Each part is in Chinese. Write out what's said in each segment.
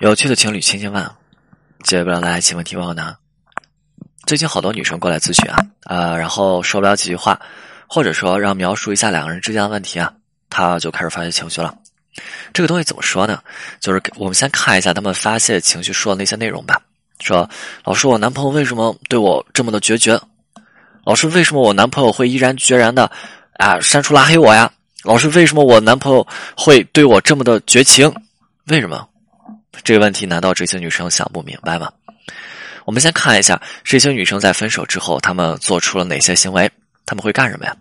有趣的情侣千千万，接不了来请问题问候呢？最近好多女生过来咨询啊，呃，然后说不了几句话，或者说让描述一下两个人之间的问题啊，她就开始发泄情绪了。这个东西怎么说呢？就是我们先看一下他们发泄情绪说的那些内容吧。说老师，我男朋友为什么对我这么的决绝？老师，为什么我男朋友会毅然决然的啊删除拉黑我呀？老师，为什么我男朋友会对我这么的绝情？为什么？这个问题难道这些女生想不明白吗？我们先看一下这些女生在分手之后，她们做出了哪些行为？他们会干什么呀？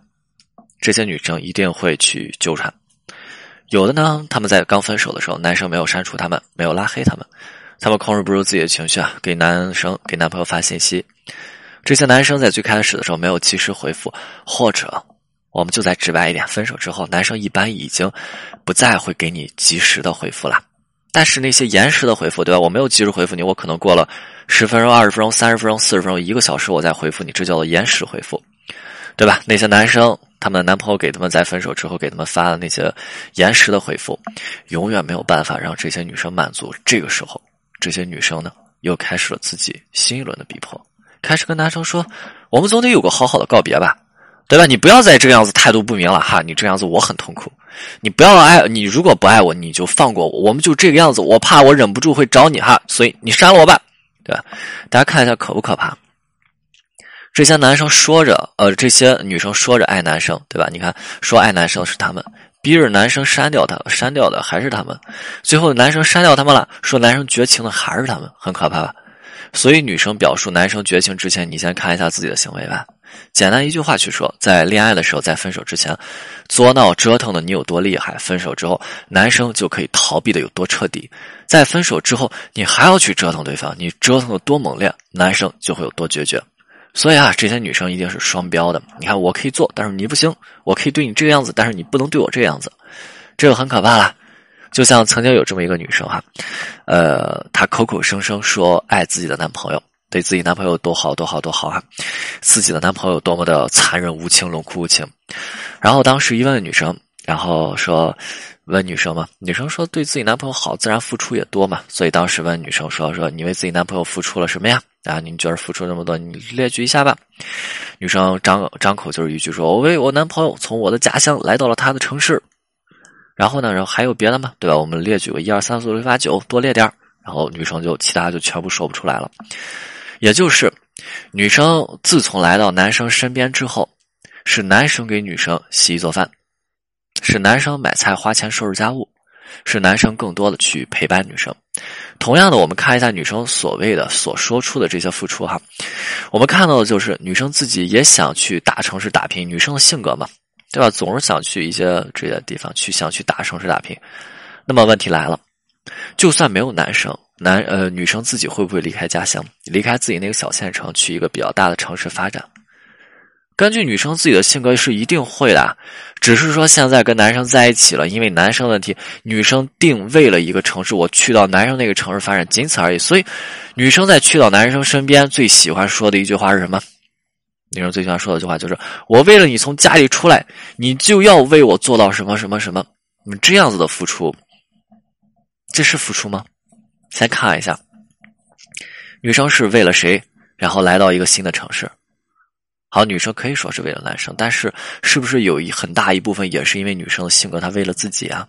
这些女生一定会去纠缠。有的呢，他们在刚分手的时候，男生没有删除他们，没有拉黑他们，他们控制不住自己的情绪啊，给男生给男朋友发信息。这些男生在最开始的时候没有及时回复，或者我们就再直白一点，分手之后，男生一般已经不再会给你及时的回复了。但是那些延时的回复，对吧？我没有及时回复你，我可能过了十分钟、二十分钟、三十分钟、四十分钟、一个小时，我再回复你，这叫做延时回复，对吧？那些男生，他们男朋友给他们在分手之后给他们发的那些延时的回复，永远没有办法让这些女生满足。这个时候，这些女生呢，又开始了自己新一轮的逼迫，开始跟男生说：“我们总得有个好好的告别吧。”对吧？你不要再这个样子态度不明了哈！你这样子我很痛苦。你不要爱你，如果不爱我，你就放过我。我们就这个样子，我怕我忍不住会找你哈，所以你删了我吧，对吧？大家看一下可不可怕？这些男生说着，呃，这些女生说着爱男生，对吧？你看，说爱男生是他们，逼着男生删掉他，删掉的还是他们。最后男生删掉他们了，说男生绝情的还是他们，很可怕吧？所以女生表述男生绝情之前，你先看一下自己的行为吧。简单一句话去说，在恋爱的时候，在分手之前，作闹折腾的你有多厉害；分手之后，男生就可以逃避的有多彻底。在分手之后，你还要去折腾对方，你折腾的多猛烈，男生就会有多决绝。所以啊，这些女生一定是双标的。你看，我可以做，但是你不行；我可以对你这个样子，但是你不能对我这个样子，这个很可怕了。就像曾经有这么一个女生哈，呃，她口口声声说爱自己的男朋友。对自己男朋友多好多好多好啊！自己的男朋友多么的残忍无情冷酷无情。然后当时一问女生，然后说问女生嘛，女生说对自己男朋友好，自然付出也多嘛。所以当时问女生说说你为自己男朋友付出了什么呀？啊，你觉得付出那么多，你列举一下吧。女生张张口就是一句说，我为我男朋友从我的家乡来到了他的城市。然后呢，然后还有别的吗？对吧？我们列举个一二三四五六七八九，多列点然后女生就其他就全部说不出来了。也就是，女生自从来到男生身边之后，是男生给女生洗衣做饭，是男生买菜花钱收拾家务，是男生更多的去陪伴女生。同样的，我们看一下女生所谓的所说出的这些付出哈，我们看到的就是女生自己也想去大城市打拼，女生的性格嘛，对吧？总是想去一些这些地方去，想去大城市打拼。那么问题来了，就算没有男生。男呃，女生自己会不会离开家乡，离开自己那个小县城，去一个比较大的城市发展？根据女生自己的性格是一定会的，只是说现在跟男生在一起了，因为男生问题，女生定位了一个城市，我去到男生那个城市发展，仅此而已。所以，女生在去到男生身边，最喜欢说的一句话是什么？女生最喜欢说的一句话就是：“我为了你从家里出来，你就要为我做到什么什么什么。”你这样子的付出，这是付出吗？先看一下，女生是为了谁，然后来到一个新的城市。好，女生可以说是为了男生，但是是不是有一很大一部分也是因为女生的性格，她为了自己啊？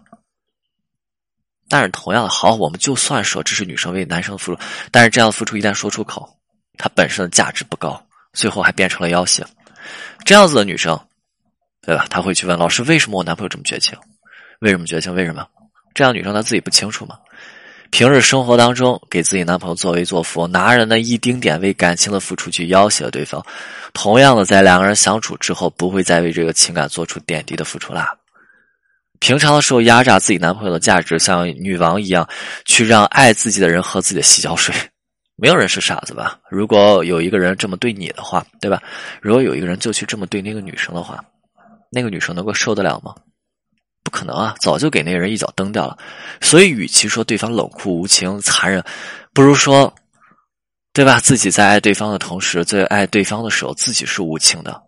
但是同样的，好，我们就算说这是女生为男生付出，但是这样的付出一旦说出口，它本身的价值不高，最后还变成了要挟。这样子的女生，对吧？她会去问老师：为什么我男朋友这么绝情？为什么绝情？为什么？这样女生她自己不清楚吗？平日生活当中，给自己男朋友作威作福，拿人的一丁点为感情的付出去要挟对方，同样的，在两个人相处之后，不会再为这个情感做出点滴的付出啦。平常的时候压榨自己男朋友的价值，像女王一样，去让爱自己的人喝自己的洗脚水，没有人是傻子吧？如果有一个人这么对你的话，对吧？如果有一个人就去这么对那个女生的话，那个女生能够受得了吗？不可能啊！早就给那个人一脚蹬掉了。所以，与其说对方冷酷无情、残忍，不如说，对吧？自己在爱对方的同时，在爱对方的时候，自己是无情的，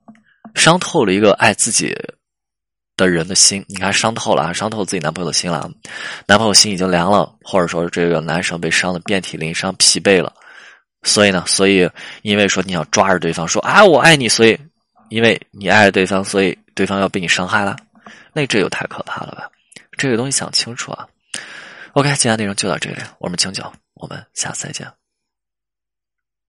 伤透了一个爱自己的人的心，你看伤透了啊，伤透自己男朋友的心了，男朋友心已经凉了，或者说这个男生被伤的遍体鳞伤、疲惫了，所以呢，所以因为说你要抓着对方说啊我爱你，所以因为你爱着对方，所以对方要被你伤害了，那这又太可怕了吧？这个东西想清楚啊。OK，今天内容就到这里，我们清酒，我们下次再见。